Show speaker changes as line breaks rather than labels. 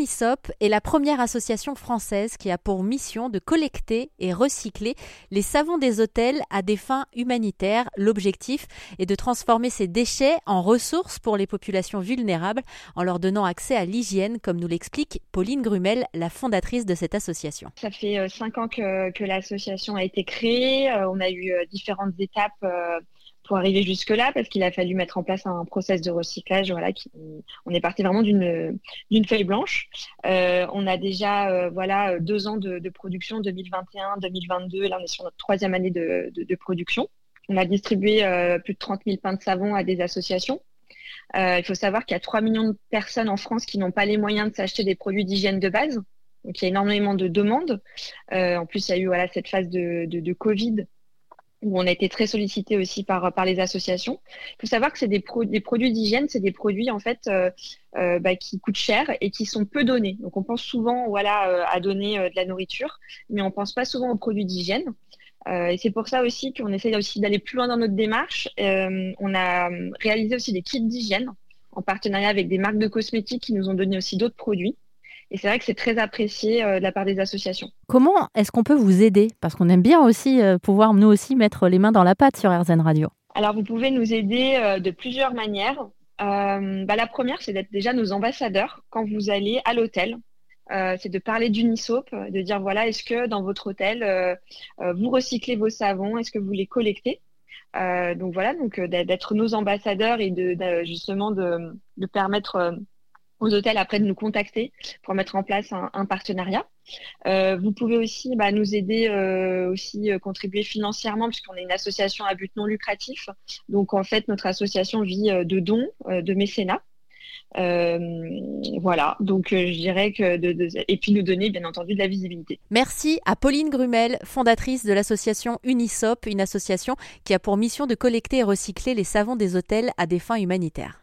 Unisop est la première association française qui a pour mission de collecter et recycler les savons des hôtels à des fins humanitaires. L'objectif est de transformer ces déchets en ressources pour les populations vulnérables en leur donnant accès à l'hygiène, comme nous l'explique Pauline Grumel, la fondatrice de cette association.
Ça fait euh, cinq ans que, que l'association a été créée. Euh, on a eu euh, différentes étapes pour arriver jusque-là, parce qu'il a fallu mettre en place un process de recyclage. Voilà, on est parti vraiment d'une feuille blanche. Euh, on a déjà euh, voilà deux ans de, production, 2021, 2022. Là, on est sur notre troisième année de, de, production. On a distribué euh, plus de 30 000 pains de savon à des associations. Il faut savoir qu'il y a 3 millions de personnes en France qui n'ont pas les moyens de s'acheter des produits d'hygiène de base. Donc, il y a énormément de demandes. En plus, il y a eu voilà, cette phase de Covid où on a été très sollicité aussi par, les associations. Il faut savoir que c'est des, pro des produits d'hygiène, c'est des produits en fait euh, euh, bah, qui coûtent cher et qui sont peu donnés. Donc on pense souvent voilà euh, à donner de la nourriture, mais on pense pas souvent aux produits d'hygiène. Et c'est pour ça aussi qu'on essaie aussi d'aller plus loin dans notre démarche. on a réalisé aussi des kits d'hygiène en partenariat avec des marques de cosmétiques qui nous ont donné aussi d'autres produits. Et c'est vrai que c'est très apprécié euh, de la part des associations.
Comment est-ce qu'on peut vous aider? Parce qu'on aime bien aussi euh, pouvoir nous aussi mettre les mains dans la pâte sur RZN Radio.
Alors vous pouvez nous aider euh, de plusieurs manières. Euh, bah, la première, c'est d'être déjà nos ambassadeurs quand vous allez à l'hôtel. Euh, c'est de parler d'Unisop, de dire voilà, est-ce que dans votre hôtel, euh, vous recyclez vos savons, est-ce que vous les collectez? Donc voilà, donc d'être nos ambassadeurs et de, de justement de, de permettre aux hôtels après de nous contacter pour mettre en place un, partenariat. Euh, vous pouvez aussi bah, nous aider, euh, aussi euh, contribuer financièrement puisqu'on est une association à but non lucratif. Donc en fait, notre association vit euh, de dons, euh, de mécénat. voilà, donc je dirais que de, de, et puis nous donner bien entendu de la visibilité.
Merci à Pauline Grumel, fondatrice de l'association Unisop, une association qui a pour mission de collecter et recycler les savons des hôtels à des fins humanitaires.